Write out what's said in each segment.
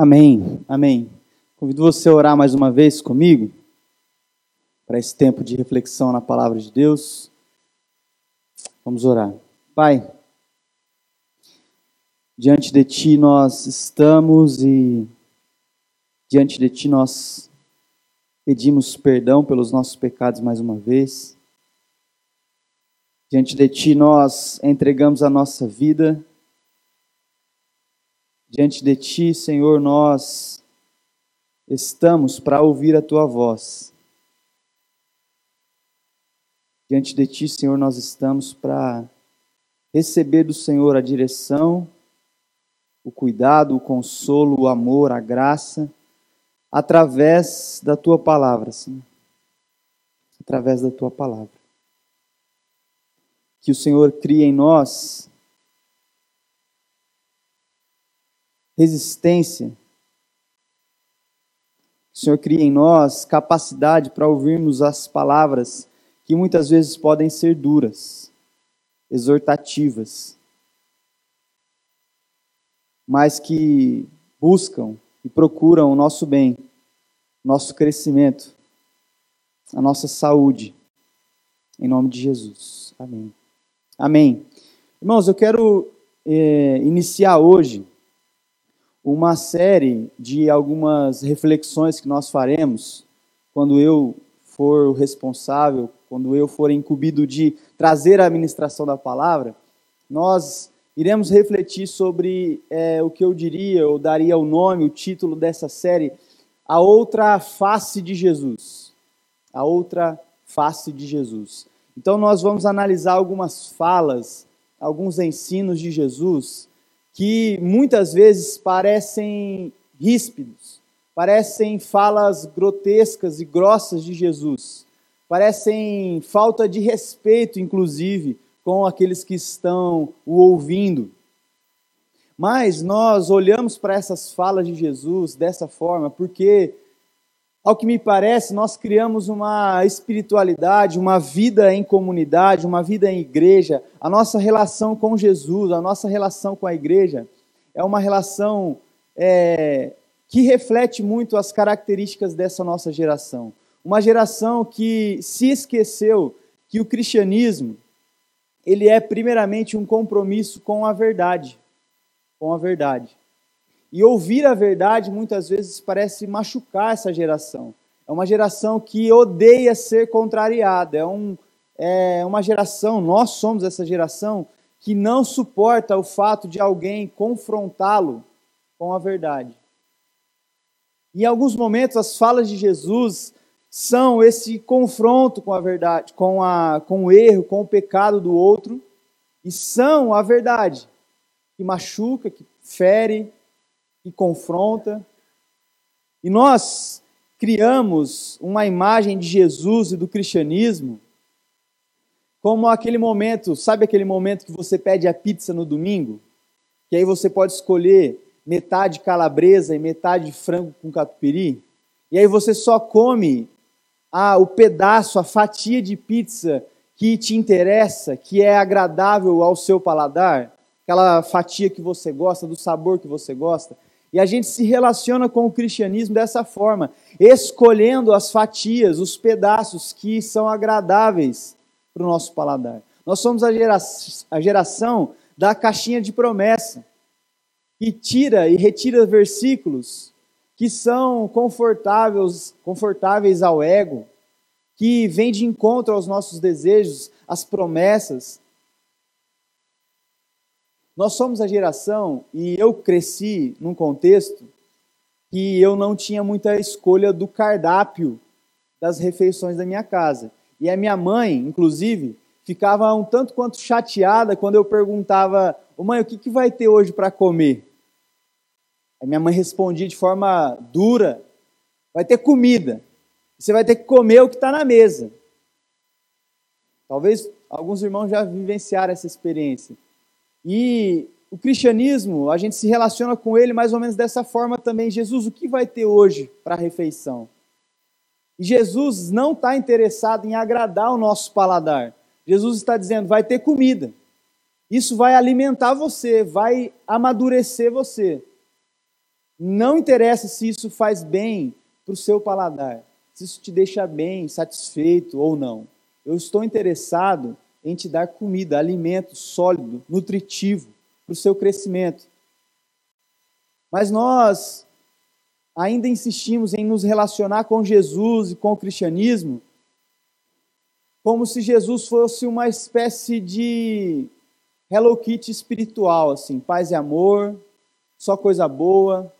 Amém, amém. Convido você a orar mais uma vez comigo, para esse tempo de reflexão na palavra de Deus. Vamos orar. Pai, diante de Ti nós estamos e diante de Ti nós pedimos perdão pelos nossos pecados mais uma vez. Diante de Ti nós entregamos a nossa vida Diante de Ti, Senhor, nós estamos para ouvir a Tua voz. Diante de Ti, Senhor, nós estamos para receber do Senhor a direção, o cuidado, o consolo, o amor, a graça, através da Tua palavra, Senhor. Através da Tua palavra. Que o Senhor crie em nós resistência. O Senhor cria em nós capacidade para ouvirmos as palavras que muitas vezes podem ser duras, exortativas, mas que buscam e procuram o nosso bem, nosso crescimento, a nossa saúde. Em nome de Jesus. Amém. Amém. Irmãos, eu quero é, iniciar hoje uma série de algumas reflexões que nós faremos quando eu for o responsável, quando eu for incumbido de trazer a administração da palavra, nós iremos refletir sobre é, o que eu diria, ou daria o nome, o título dessa série, A Outra Face de Jesus. A Outra Face de Jesus. Então, nós vamos analisar algumas falas, alguns ensinos de Jesus que muitas vezes parecem ríspidos, parecem falas grotescas e grossas de Jesus, parecem falta de respeito, inclusive, com aqueles que estão o ouvindo. Mas nós olhamos para essas falas de Jesus dessa forma porque ao que me parece, nós criamos uma espiritualidade, uma vida em comunidade, uma vida em igreja. A nossa relação com Jesus, a nossa relação com a igreja é uma relação é, que reflete muito as características dessa nossa geração. Uma geração que se esqueceu que o cristianismo ele é primeiramente um compromisso com a verdade, com a verdade. E ouvir a verdade muitas vezes parece machucar essa geração. É uma geração que odeia ser contrariada. É, um, é uma geração, nós somos essa geração, que não suporta o fato de alguém confrontá-lo com a verdade. Em alguns momentos, as falas de Jesus são esse confronto com a verdade, com, a, com o erro, com o pecado do outro, e são a verdade que machuca, que fere, que confronta. E nós criamos uma imagem de Jesus e do cristianismo como aquele momento, sabe aquele momento que você pede a pizza no domingo? Que aí você pode escolher metade calabresa e metade frango com catupiry? E aí você só come a, o pedaço, a fatia de pizza que te interessa, que é agradável ao seu paladar, aquela fatia que você gosta, do sabor que você gosta. E a gente se relaciona com o cristianismo dessa forma, escolhendo as fatias, os pedaços que são agradáveis para o nosso paladar. Nós somos a, gera a geração da caixinha de promessa, que tira e retira versículos que são confortáveis, confortáveis ao ego, que vêm de encontro aos nossos desejos, às promessas, nós somos a geração, e eu cresci num contexto que eu não tinha muita escolha do cardápio das refeições da minha casa. E a minha mãe, inclusive, ficava um tanto quanto chateada quando eu perguntava: Ô mãe, o que, que vai ter hoje para comer? A minha mãe respondia de forma dura: vai ter comida. Você vai ter que comer o que está na mesa. Talvez alguns irmãos já vivenciaram essa experiência. E o cristianismo, a gente se relaciona com ele mais ou menos dessa forma também. Jesus, o que vai ter hoje para a refeição? E Jesus não está interessado em agradar o nosso paladar. Jesus está dizendo: vai ter comida. Isso vai alimentar você, vai amadurecer você. Não interessa se isso faz bem para o seu paladar, se isso te deixa bem, satisfeito ou não. Eu estou interessado em te dar comida, alimento sólido, nutritivo para o seu crescimento. Mas nós ainda insistimos em nos relacionar com Jesus e com o cristianismo como se Jesus fosse uma espécie de Hello Kitty espiritual, assim, paz e amor, só coisa boa,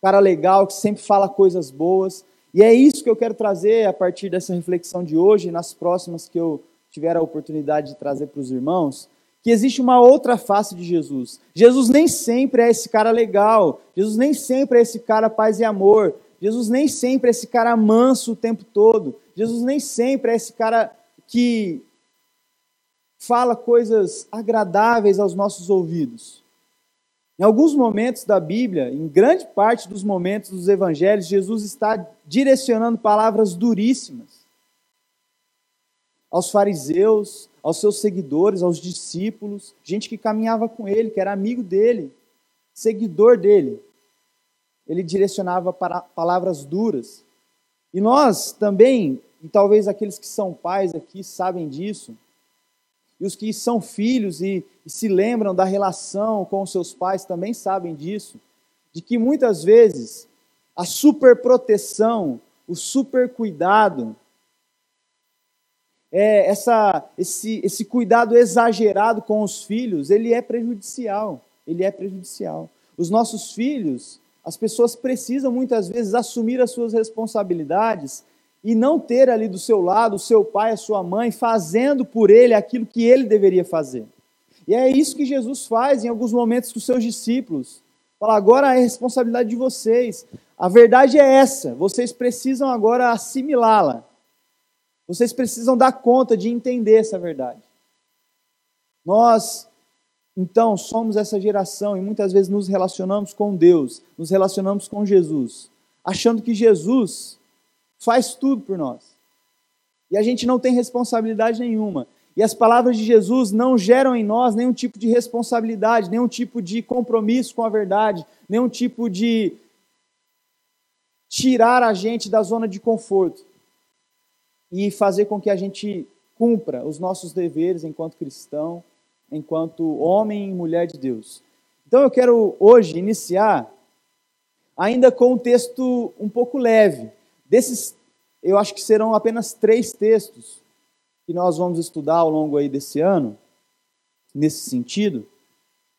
cara legal que sempre fala coisas boas. E é isso que eu quero trazer a partir dessa reflexão de hoje e nas próximas que eu tiver a oportunidade de trazer para os irmãos, que existe uma outra face de Jesus. Jesus nem sempre é esse cara legal, Jesus nem sempre é esse cara paz e amor, Jesus nem sempre é esse cara manso o tempo todo, Jesus nem sempre é esse cara que fala coisas agradáveis aos nossos ouvidos. Em alguns momentos da Bíblia, em grande parte dos momentos dos evangelhos, Jesus está direcionando palavras duríssimas aos fariseus, aos seus seguidores, aos discípulos, gente que caminhava com ele, que era amigo dele, seguidor dele. Ele direcionava para palavras duras. E nós também e talvez aqueles que são pais aqui sabem disso, e os que são filhos e, e se lembram da relação com os seus pais também sabem disso, de que muitas vezes a superproteção, o super cuidado, é, essa, esse, esse cuidado exagerado com os filhos, ele é prejudicial. Ele é prejudicial. Os nossos filhos, as pessoas precisam muitas vezes assumir as suas responsabilidades e não ter ali do seu lado o seu pai, a sua mãe, fazendo por ele aquilo que ele deveria fazer. E é isso que Jesus faz em alguns momentos com os seus discípulos. Fala, agora é responsabilidade de vocês. A verdade é essa, vocês precisam agora assimilá-la. Vocês precisam dar conta de entender essa verdade. Nós, então, somos essa geração e muitas vezes nos relacionamos com Deus, nos relacionamos com Jesus, achando que Jesus faz tudo por nós. E a gente não tem responsabilidade nenhuma. E as palavras de Jesus não geram em nós nenhum tipo de responsabilidade, nenhum tipo de compromisso com a verdade, nenhum tipo de tirar a gente da zona de conforto e fazer com que a gente cumpra os nossos deveres enquanto cristão, enquanto homem e mulher de Deus. Então eu quero hoje iniciar ainda com um texto um pouco leve, Desses, eu acho que serão apenas três textos que nós vamos estudar ao longo aí desse ano, nesse sentido.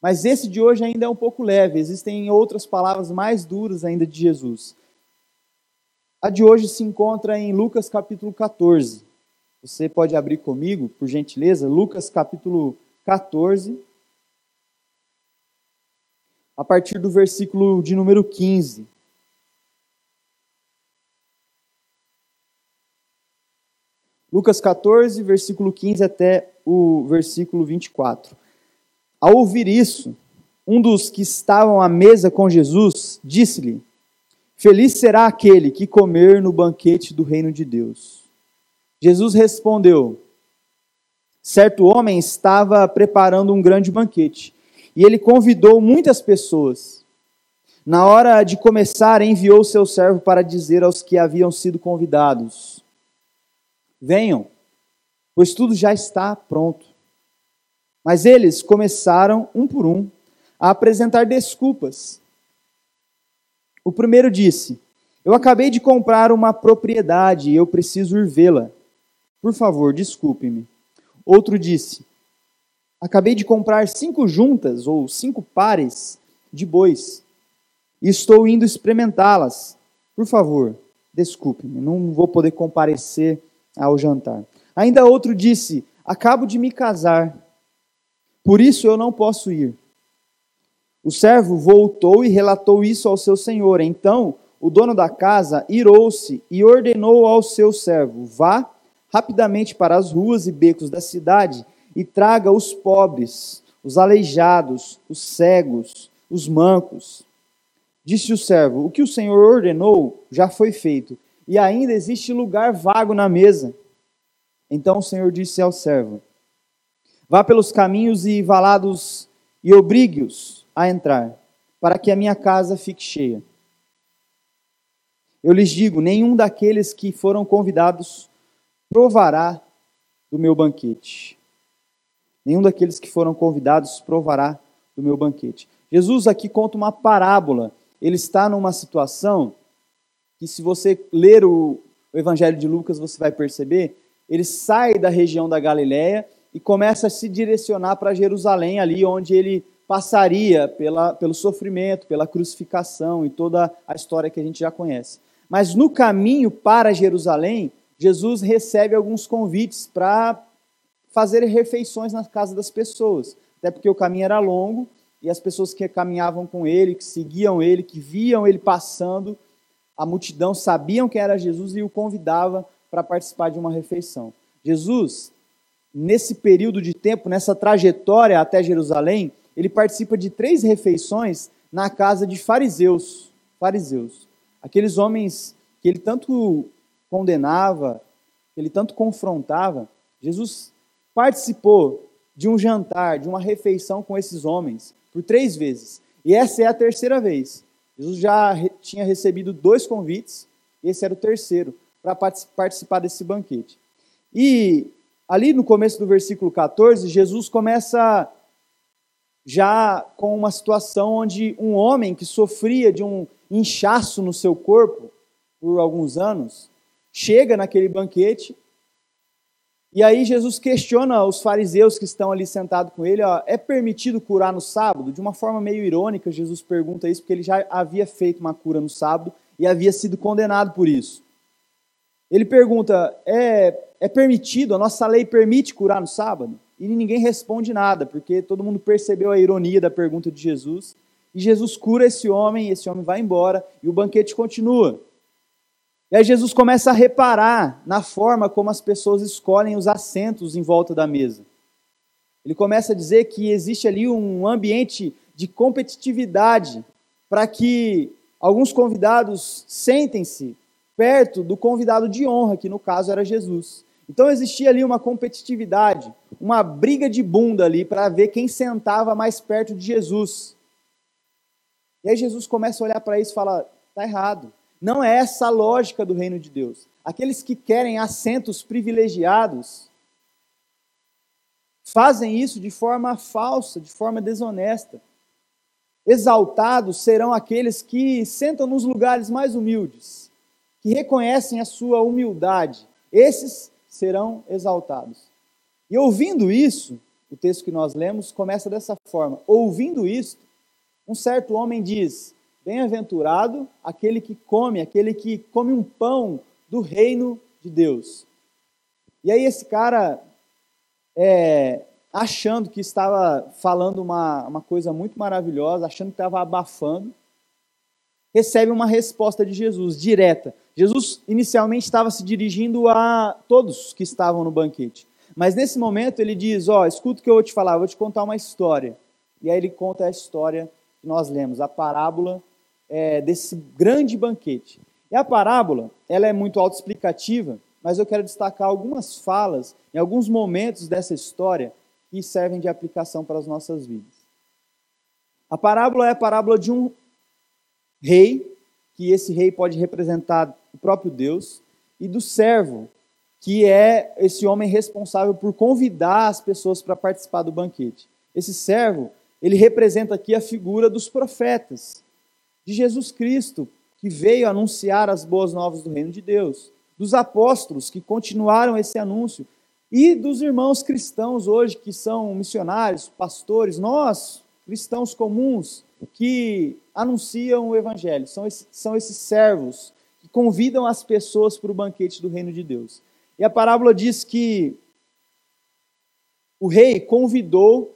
Mas esse de hoje ainda é um pouco leve, existem outras palavras mais duras ainda de Jesus. A de hoje se encontra em Lucas capítulo 14. Você pode abrir comigo, por gentileza, Lucas capítulo 14, a partir do versículo de número 15. Lucas 14, versículo 15 até o versículo 24. Ao ouvir isso, um dos que estavam à mesa com Jesus disse-lhe: Feliz será aquele que comer no banquete do reino de Deus. Jesus respondeu: Certo homem estava preparando um grande banquete e ele convidou muitas pessoas. Na hora de começar, enviou seu servo para dizer aos que haviam sido convidados: Venham, pois tudo já está pronto. Mas eles começaram, um por um, a apresentar desculpas. O primeiro disse: Eu acabei de comprar uma propriedade e eu preciso ir vê-la. Por favor, desculpe-me. Outro disse: Acabei de comprar cinco juntas ou cinco pares de bois e estou indo experimentá-las. Por favor, desculpe-me, não vou poder comparecer ao jantar. Ainda outro disse: Acabo de me casar, por isso eu não posso ir. O servo voltou e relatou isso ao seu senhor. Então o dono da casa irou-se e ordenou ao seu servo: Vá rapidamente para as ruas e becos da cidade e traga os pobres, os aleijados, os cegos, os mancos. Disse o servo: O que o senhor ordenou já foi feito e ainda existe lugar vago na mesa. Então o Senhor disse ao servo: Vá pelos caminhos e valados e obrigue-os a entrar, para que a minha casa fique cheia. Eu lhes digo: nenhum daqueles que foram convidados provará do meu banquete. Nenhum daqueles que foram convidados provará do meu banquete. Jesus aqui conta uma parábola. Ele está numa situação que, se você ler o Evangelho de Lucas, você vai perceber. Ele sai da região da Galiléia e começa a se direcionar para Jerusalém, ali onde ele passaria pela, pelo sofrimento, pela crucificação e toda a história que a gente já conhece. Mas no caminho para Jerusalém, Jesus recebe alguns convites para fazer refeições na casa das pessoas. Até porque o caminho era longo e as pessoas que caminhavam com ele, que seguiam ele, que viam ele passando, a multidão sabiam que era Jesus e o convidava para participar de uma refeição. Jesus, nesse período de tempo, nessa trajetória até Jerusalém, ele participa de três refeições na casa de fariseus. Fariseus. Aqueles homens que ele tanto condenava, que ele tanto confrontava, Jesus participou de um jantar, de uma refeição com esses homens, por três vezes. E essa é a terceira vez. Jesus já tinha recebido dois convites, esse era o terceiro, para participar desse banquete. E ali no começo do versículo 14, Jesus começa já com uma situação onde um homem que sofria de um inchaço no seu corpo por alguns anos, chega naquele banquete e aí Jesus questiona os fariseus que estão ali sentados com ele, ó, é permitido curar no sábado? De uma forma meio irônica, Jesus pergunta isso porque ele já havia feito uma cura no sábado e havia sido condenado por isso. Ele pergunta: é, é permitido, a nossa lei permite curar no sábado? E ninguém responde nada, porque todo mundo percebeu a ironia da pergunta de Jesus. E Jesus cura esse homem, esse homem vai embora e o banquete continua. E aí Jesus começa a reparar na forma como as pessoas escolhem os assentos em volta da mesa. Ele começa a dizer que existe ali um ambiente de competitividade para que alguns convidados sentem-se perto do convidado de honra, que no caso era Jesus. Então existia ali uma competitividade, uma briga de bunda ali para ver quem sentava mais perto de Jesus. E aí Jesus começa a olhar para isso e fala: está errado. Não é essa a lógica do reino de Deus. Aqueles que querem assentos privilegiados fazem isso de forma falsa, de forma desonesta. Exaltados serão aqueles que sentam nos lugares mais humildes, que reconhecem a sua humildade. Esses serão exaltados. E ouvindo isso, o texto que nós lemos começa dessa forma: ouvindo isto, um certo homem diz: Bem-aventurado aquele que come, aquele que come um pão do reino de Deus. E aí, esse cara, é, achando que estava falando uma, uma coisa muito maravilhosa, achando que estava abafando, recebe uma resposta de Jesus, direta. Jesus inicialmente estava se dirigindo a todos que estavam no banquete. Mas nesse momento ele diz: Ó, oh, escuta o que eu vou te falar, eu vou te contar uma história. E aí ele conta a história nós lemos, a parábola é, desse grande banquete. E a parábola, ela é muito autoexplicativa, mas eu quero destacar algumas falas em alguns momentos dessa história que servem de aplicação para as nossas vidas. A parábola é a parábola de um rei, que esse rei pode representar o próprio Deus, e do servo, que é esse homem responsável por convidar as pessoas para participar do banquete. Esse servo ele representa aqui a figura dos profetas, de Jesus Cristo, que veio anunciar as boas novas do reino de Deus, dos apóstolos que continuaram esse anúncio e dos irmãos cristãos hoje que são missionários, pastores, nós, cristãos comuns, que anunciam o evangelho, são, esses, são esses servos convidam as pessoas para o banquete do reino de Deus. E a parábola diz que o rei convidou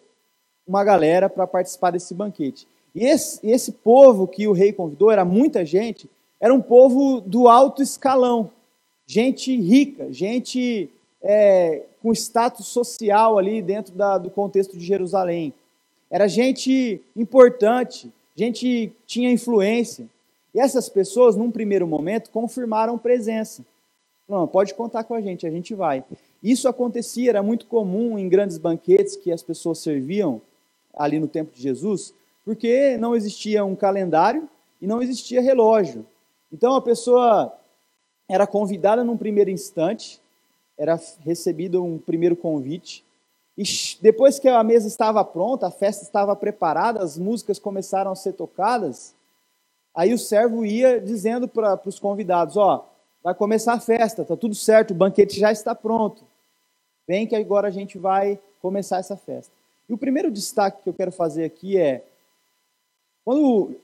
uma galera para participar desse banquete. E esse, esse povo que o rei convidou, era muita gente, era um povo do alto escalão, gente rica, gente é, com status social ali dentro da, do contexto de Jerusalém. Era gente importante, gente que tinha influência. E essas pessoas, num primeiro momento, confirmaram presença. Não, pode contar com a gente, a gente vai. Isso acontecia, era muito comum em grandes banquetes que as pessoas serviam ali no tempo de Jesus, porque não existia um calendário e não existia relógio. Então a pessoa era convidada num primeiro instante, era recebido um primeiro convite, e depois que a mesa estava pronta, a festa estava preparada, as músicas começaram a ser tocadas, aí o servo ia dizendo para os convidados: Ó, vai começar a festa, está tudo certo, o banquete já está pronto. Vem que agora a gente vai começar essa festa. E o primeiro destaque que eu quero fazer aqui é: quando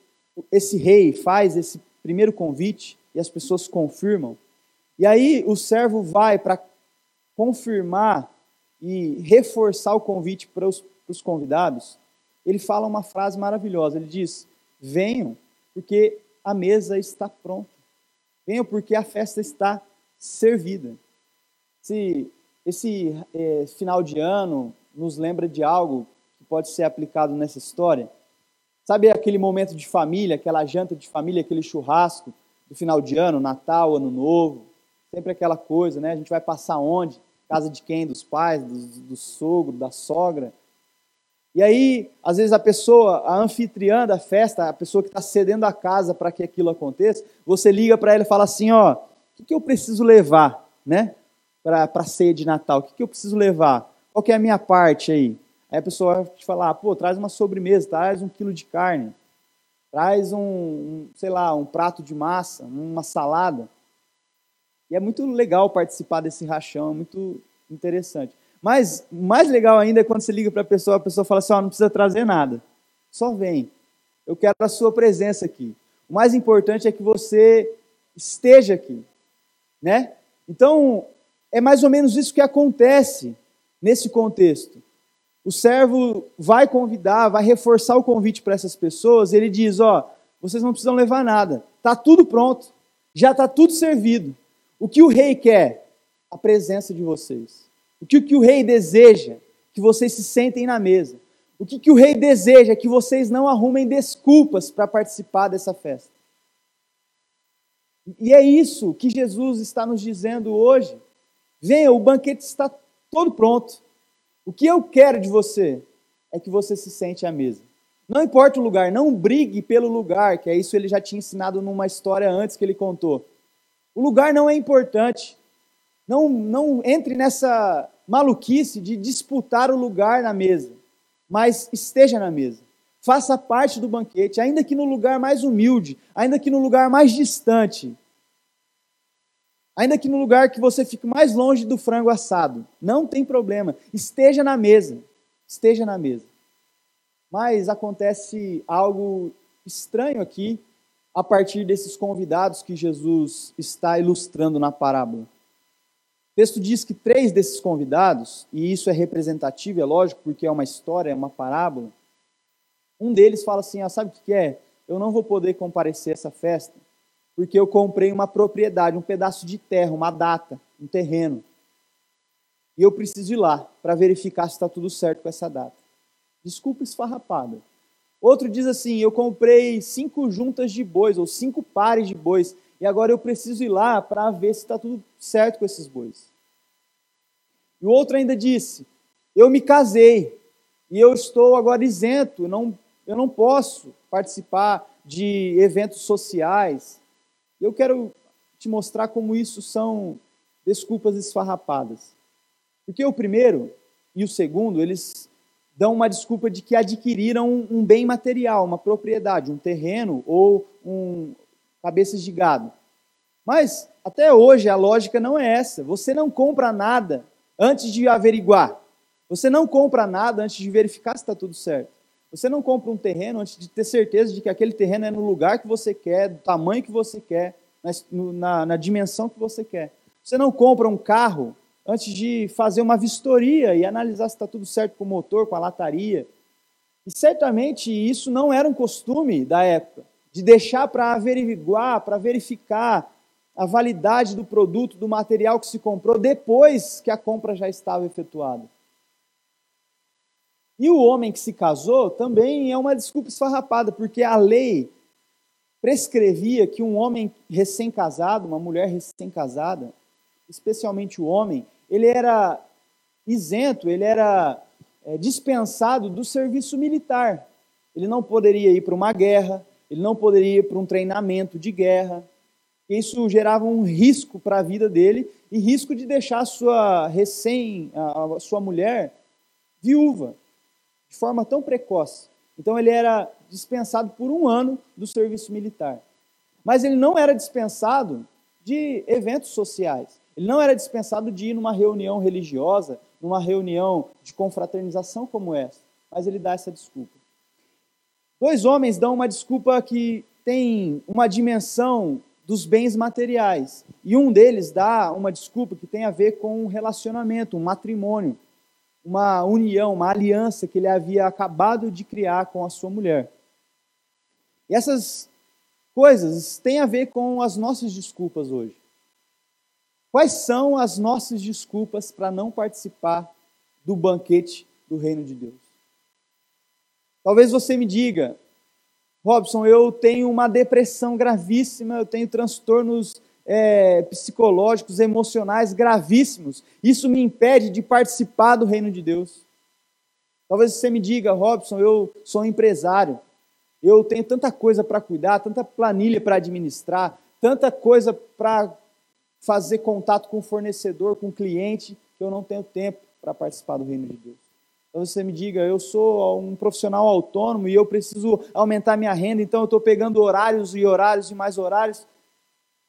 esse rei faz esse primeiro convite e as pessoas confirmam, e aí o servo vai para confirmar e reforçar o convite para os, para os convidados, ele fala uma frase maravilhosa. Ele diz: Venham, porque a mesa está pronta. Venham, porque a festa está servida. Se esse é, final de ano nos lembra de algo que pode ser aplicado nessa história. Sabe aquele momento de família, aquela janta de família, aquele churrasco do final de ano, Natal, Ano Novo, sempre aquela coisa, né? A gente vai passar onde? Casa de quem? Dos pais, do, do sogro, da sogra. E aí, às vezes a pessoa, a anfitriã da festa, a pessoa que está cedendo a casa para que aquilo aconteça, você liga para ela e fala assim, ó, o que, que eu preciso levar, né? Para a ceia de Natal, o que, que eu preciso levar? Qual que é a minha parte aí? Aí a pessoa vai te falar, pô, traz uma sobremesa, traz um quilo de carne, traz um, um, sei lá, um prato de massa, uma salada. E é muito legal participar desse rachão, é muito interessante. Mas mais legal ainda é quando você liga para a pessoa, a pessoa fala assim, oh, não precisa trazer nada, só vem. Eu quero a sua presença aqui. O mais importante é que você esteja aqui, né? Então, é mais ou menos isso que acontece nesse contexto. O servo vai convidar, vai reforçar o convite para essas pessoas, ele diz: Ó, oh, vocês não precisam levar nada, está tudo pronto, já está tudo servido. O que o rei quer? A presença de vocês. O que, o que o rei deseja? Que vocês se sentem na mesa. O que, que o rei deseja? É que vocês não arrumem desculpas para participar dessa festa. E é isso que Jesus está nos dizendo hoje. Venha, o banquete está todo pronto. O que eu quero de você é que você se sente à mesa. Não importa o lugar, não brigue pelo lugar, que é isso ele já tinha ensinado numa história antes que ele contou. O lugar não é importante. Não, não entre nessa maluquice de disputar o lugar na mesa, mas esteja na mesa. Faça parte do banquete, ainda que no lugar mais humilde, ainda que no lugar mais distante. Ainda que no lugar que você fique mais longe do frango assado, não tem problema. Esteja na mesa. Esteja na mesa. Mas acontece algo estranho aqui a partir desses convidados que Jesus está ilustrando na parábola. O texto diz que três desses convidados, e isso é representativo, é lógico, porque é uma história, é uma parábola. Um deles fala assim: ah, sabe o que é? Eu não vou poder comparecer a essa festa, porque eu comprei uma propriedade, um pedaço de terra, uma data, um terreno. E eu preciso ir lá para verificar se está tudo certo com essa data. Desculpa esfarrapada. Outro diz assim: eu comprei cinco juntas de bois, ou cinco pares de bois, e agora eu preciso ir lá para ver se está tudo certo com esses bois. E o outro ainda disse: eu me casei, e eu estou agora isento, não, eu não posso participar de eventos sociais, eu quero te mostrar como isso são desculpas esfarrapadas. Porque o primeiro e o segundo, eles dão uma desculpa de que adquiriram um bem material, uma propriedade, um terreno ou um cabeças de gado. Mas até hoje a lógica não é essa. Você não compra nada antes de averiguar. Você não compra nada antes de verificar se está tudo certo. Você não compra um terreno antes de ter certeza de que aquele terreno é no lugar que você quer, do tamanho que você quer, na, na dimensão que você quer. Você não compra um carro antes de fazer uma vistoria e analisar se está tudo certo com o motor, com a lataria. E certamente isso não era um costume da época, de deixar para averiguar, para verificar a validade do produto, do material que se comprou depois que a compra já estava efetuada. E o homem que se casou também é uma desculpa esfarrapada, porque a lei prescrevia que um homem recém-casado, uma mulher recém-casada, especialmente o homem, ele era isento, ele era é, dispensado do serviço militar. Ele não poderia ir para uma guerra, ele não poderia ir para um treinamento de guerra, Isso gerava um risco para a vida dele e risco de deixar a sua recém, a sua mulher viúva de forma tão precoce. Então ele era dispensado por um ano do serviço militar. Mas ele não era dispensado de eventos sociais. Ele não era dispensado de ir numa reunião religiosa, numa reunião de confraternização como essa. Mas ele dá essa desculpa. Dois homens dão uma desculpa que tem uma dimensão dos bens materiais. E um deles dá uma desculpa que tem a ver com um relacionamento, um matrimônio, uma união, uma aliança que ele havia acabado de criar com a sua mulher. E essas coisas têm a ver com as nossas desculpas hoje. Quais são as nossas desculpas para não participar do banquete do reino de Deus? Talvez você me diga, Robson, eu tenho uma depressão gravíssima, eu tenho transtornos é, psicológicos, emocionais gravíssimos. Isso me impede de participar do reino de Deus. Talvez você me diga, Robson, eu sou um empresário, eu tenho tanta coisa para cuidar, tanta planilha para administrar, tanta coisa para fazer contato com o fornecedor, com o cliente, que eu não tenho tempo para participar do reino de Deus. Então você me diga, eu sou um profissional autônomo e eu preciso aumentar minha renda, então eu estou pegando horários e horários e mais horários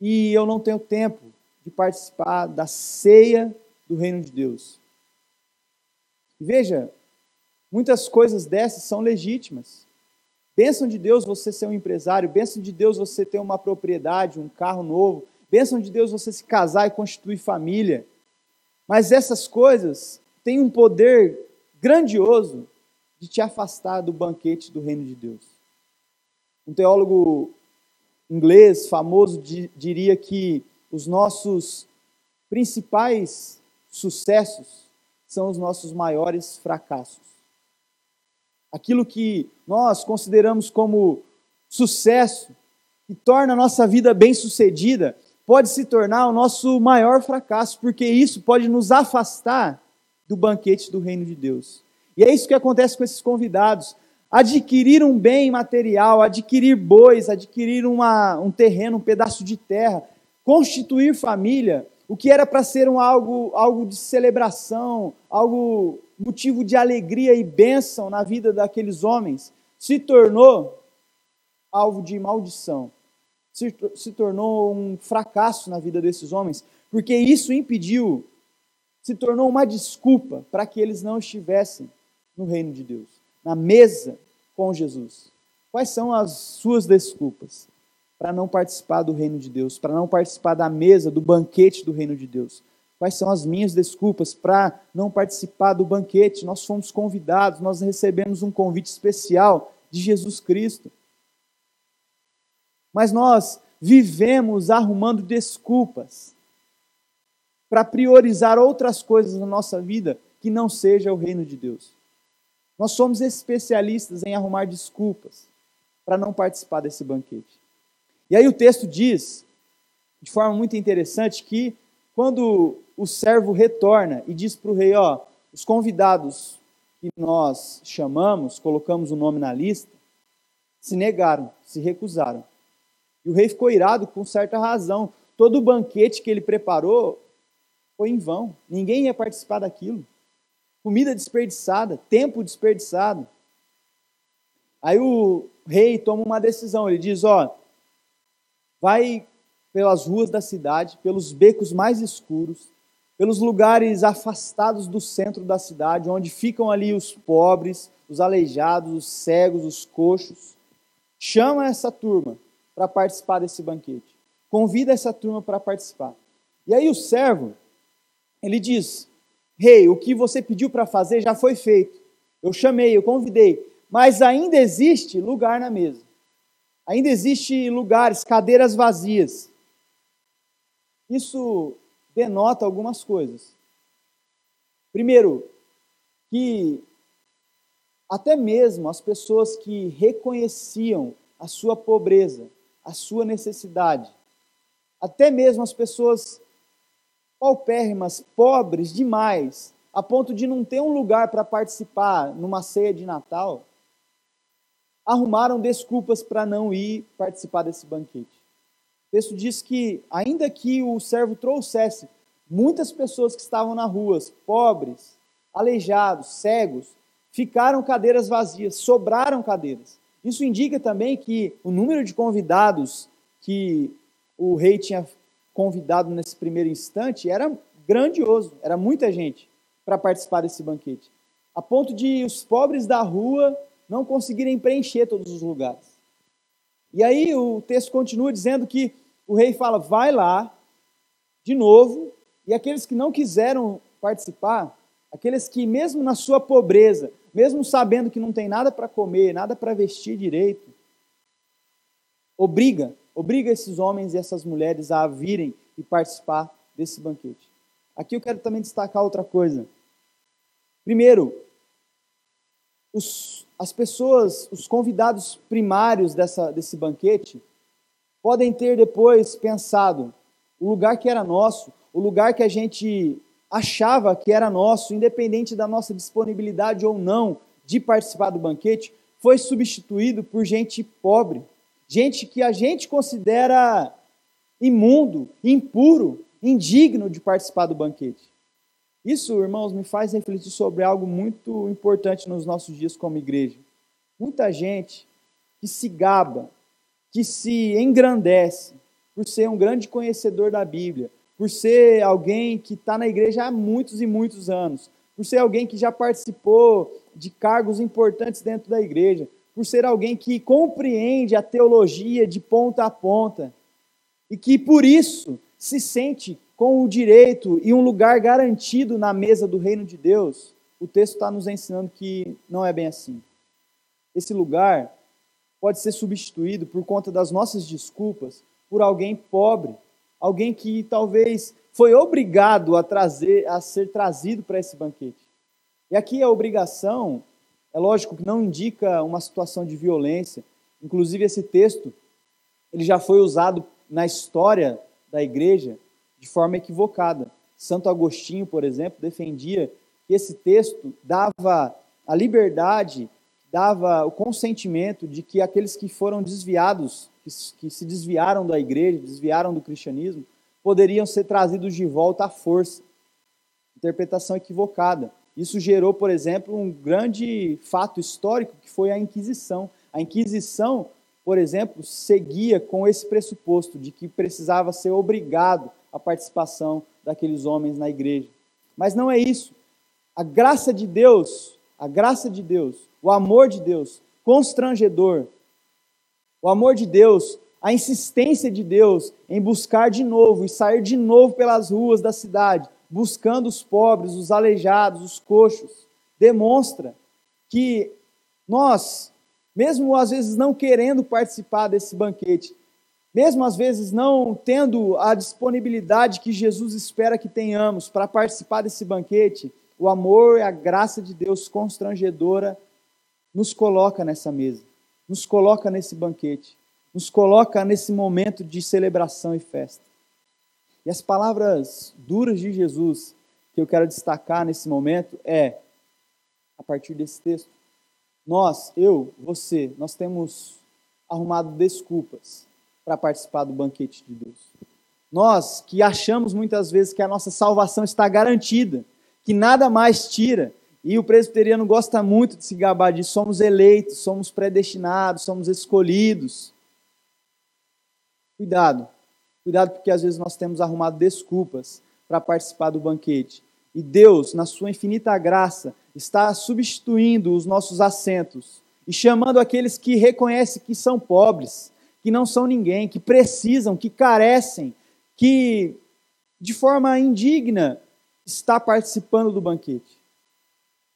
e eu não tenho tempo de participar da ceia do reino de Deus. Veja, muitas coisas dessas são legítimas. Bênção de Deus você ser um empresário, bênção de Deus você ter uma propriedade, um carro novo, bênção de Deus você se casar e constituir família. Mas essas coisas têm um poder grandioso de te afastar do banquete do reino de Deus. Um teólogo inglês famoso diria que os nossos principais sucessos são os nossos maiores fracassos aquilo que nós consideramos como sucesso, que torna a nossa vida bem-sucedida, pode se tornar o nosso maior fracasso, porque isso pode nos afastar do banquete do reino de Deus. E é isso que acontece com esses convidados. Adquirir um bem material, adquirir bois, adquirir uma, um terreno, um pedaço de terra, constituir família, o que era para ser um algo, algo de celebração, algo motivo de alegria e bênção na vida daqueles homens, se tornou alvo de maldição, se, se tornou um fracasso na vida desses homens, porque isso impediu, se tornou uma desculpa para que eles não estivessem no reino de Deus, na mesa com Jesus. Quais são as suas desculpas para não participar do reino de Deus, para não participar da mesa, do banquete do reino de Deus? Quais são as minhas desculpas para não participar do banquete? Nós fomos convidados, nós recebemos um convite especial de Jesus Cristo. Mas nós vivemos arrumando desculpas para priorizar outras coisas na nossa vida que não seja o reino de Deus. Nós somos especialistas em arrumar desculpas para não participar desse banquete. E aí o texto diz, de forma muito interessante, que quando o servo retorna e diz para o rei: Ó, os convidados que nós chamamos, colocamos o nome na lista, se negaram, se recusaram. E o rei ficou irado com certa razão. Todo o banquete que ele preparou foi em vão. Ninguém ia participar daquilo. Comida desperdiçada, tempo desperdiçado. Aí o rei toma uma decisão. Ele diz: Ó, vai pelas ruas da cidade, pelos becos mais escuros, pelos lugares afastados do centro da cidade, onde ficam ali os pobres, os aleijados, os cegos, os coxos. Chama essa turma para participar desse banquete. Convida essa turma para participar. E aí o servo, ele diz: Rei, hey, o que você pediu para fazer já foi feito. Eu chamei, eu convidei, mas ainda existe lugar na mesa. Ainda existe lugares, cadeiras vazias. Isso denota algumas coisas. Primeiro, que até mesmo as pessoas que reconheciam a sua pobreza, a sua necessidade, até mesmo as pessoas paupérrimas, pobres demais, a ponto de não ter um lugar para participar numa ceia de Natal, arrumaram desculpas para não ir participar desse banquete. O texto diz que, ainda que o servo trouxesse muitas pessoas que estavam nas ruas, pobres, aleijados, cegos, ficaram cadeiras vazias, sobraram cadeiras. Isso indica também que o número de convidados que o rei tinha convidado nesse primeiro instante era grandioso, era muita gente para participar desse banquete, a ponto de os pobres da rua não conseguirem preencher todos os lugares. E aí o texto continua dizendo que o rei fala: vai lá, de novo, e aqueles que não quiseram participar, aqueles que, mesmo na sua pobreza, mesmo sabendo que não tem nada para comer, nada para vestir direito, obriga, obriga esses homens e essas mulheres a virem e participar desse banquete. Aqui eu quero também destacar outra coisa. Primeiro, os, as pessoas, os convidados primários dessa, desse banquete, podem ter depois pensado: o lugar que era nosso, o lugar que a gente achava que era nosso, independente da nossa disponibilidade ou não de participar do banquete, foi substituído por gente pobre, gente que a gente considera imundo, impuro, indigno de participar do banquete. Isso, irmãos, me faz refletir sobre algo muito importante nos nossos dias como igreja. Muita gente que se gaba, que se engrandece por ser um grande conhecedor da Bíblia, por ser alguém que está na igreja há muitos e muitos anos, por ser alguém que já participou de cargos importantes dentro da igreja, por ser alguém que compreende a teologia de ponta a ponta e que por isso se sente com o direito e um lugar garantido na mesa do reino de Deus, o texto está nos ensinando que não é bem assim. Esse lugar pode ser substituído por conta das nossas desculpas por alguém pobre, alguém que talvez foi obrigado a trazer, a ser trazido para esse banquete. E aqui a obrigação, é lógico que não indica uma situação de violência. Inclusive esse texto, ele já foi usado na história da igreja de forma equivocada. Santo Agostinho, por exemplo, defendia que esse texto dava a liberdade, dava o consentimento de que aqueles que foram desviados, que, se desviaram da igreja, desviaram do cristianismo, poderiam ser trazidos de volta à força. Interpretação equivocada. Isso gerou, por exemplo, um grande fato histórico que foi a Inquisição. A Inquisição, por exemplo, seguia com esse pressuposto de que precisava ser obrigado a participação daqueles homens na igreja. Mas não é isso. A graça de Deus, a graça de Deus, o amor de Deus, constrangedor, o amor de Deus, a insistência de Deus em buscar de novo e sair de novo pelas ruas da cidade, buscando os pobres, os aleijados, os coxos, demonstra que nós, mesmo às vezes não querendo participar desse banquete, mesmo às vezes não tendo a disponibilidade que Jesus espera que tenhamos para participar desse banquete, o amor e a graça de Deus constrangedora nos coloca nessa mesa, nos coloca nesse banquete, nos coloca nesse momento de celebração e festa. E as palavras duras de Jesus que eu quero destacar nesse momento é, a partir desse texto, nós, eu, você, nós temos arrumado desculpas para participar do banquete de Deus. Nós que achamos muitas vezes que a nossa salvação está garantida, que nada mais tira, e o presbiteriano gosta muito de se gabar disso, somos eleitos, somos predestinados, somos escolhidos. Cuidado, cuidado porque às vezes nós temos arrumado desculpas para participar do banquete. E Deus, na sua infinita graça, está substituindo os nossos assentos e chamando aqueles que reconhecem que são pobres, que não são ninguém, que precisam, que carecem, que de forma indigna está participando do banquete.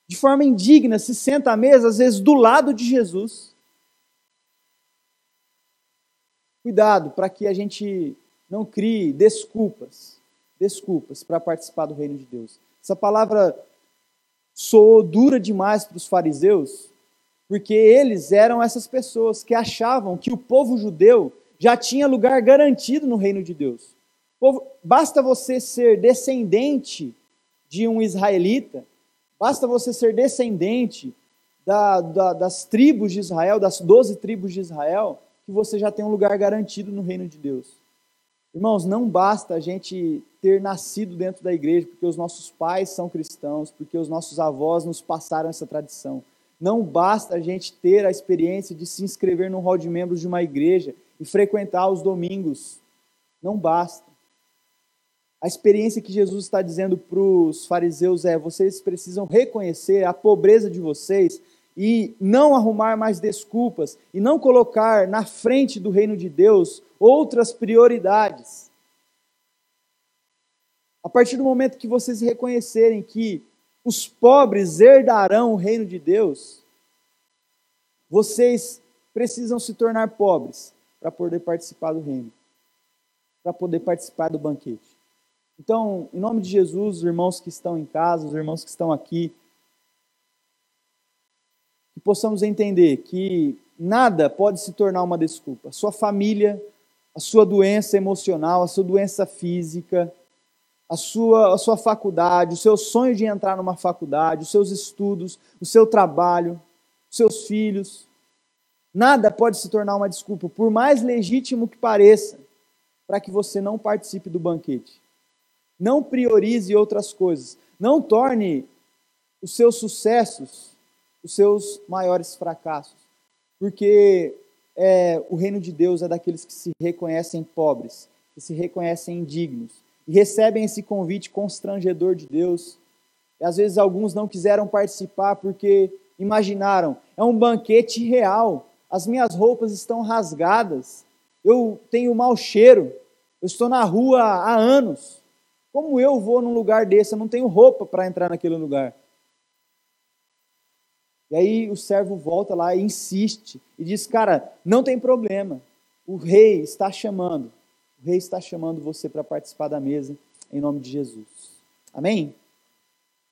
De forma indigna se senta à mesa, às vezes do lado de Jesus. Cuidado para que a gente não crie desculpas, desculpas para participar do reino de Deus. Essa palavra soou dura demais para os fariseus, porque eles eram essas pessoas que achavam que o povo judeu já tinha lugar garantido no reino de Deus. Basta você ser descendente de um israelita, basta você ser descendente da, da, das tribos de Israel, das doze tribos de Israel, que você já tem um lugar garantido no reino de Deus. Irmãos, não basta a gente ter nascido dentro da igreja, porque os nossos pais são cristãos, porque os nossos avós nos passaram essa tradição. Não basta a gente ter a experiência de se inscrever no hall de membros de uma igreja e frequentar os domingos. Não basta. A experiência que Jesus está dizendo para os fariseus é: vocês precisam reconhecer a pobreza de vocês e não arrumar mais desculpas e não colocar na frente do reino de Deus outras prioridades. A partir do momento que vocês reconhecerem que os pobres herdarão o reino de Deus, vocês precisam se tornar pobres para poder participar do reino, para poder participar do banquete. Então, em nome de Jesus, os irmãos que estão em casa, os irmãos que estão aqui, que possamos entender que nada pode se tornar uma desculpa. A sua família, a sua doença emocional, a sua doença física, a sua, a sua faculdade, o seu sonho de entrar numa faculdade, os seus estudos, o seu trabalho, os seus filhos. Nada pode se tornar uma desculpa, por mais legítimo que pareça, para que você não participe do banquete. Não priorize outras coisas. Não torne os seus sucessos os seus maiores fracassos. Porque é, o reino de Deus é daqueles que se reconhecem pobres, que se reconhecem indignos, e recebem esse convite constrangedor de Deus. E às vezes alguns não quiseram participar porque imaginaram, é um banquete real, as minhas roupas estão rasgadas, eu tenho mau cheiro, eu estou na rua há anos. Como eu vou num lugar desse? Eu não tenho roupa para entrar naquele lugar. E aí o servo volta lá e insiste e diz: Cara, não tem problema, o rei está chamando, o rei está chamando você para participar da mesa, em nome de Jesus. Amém?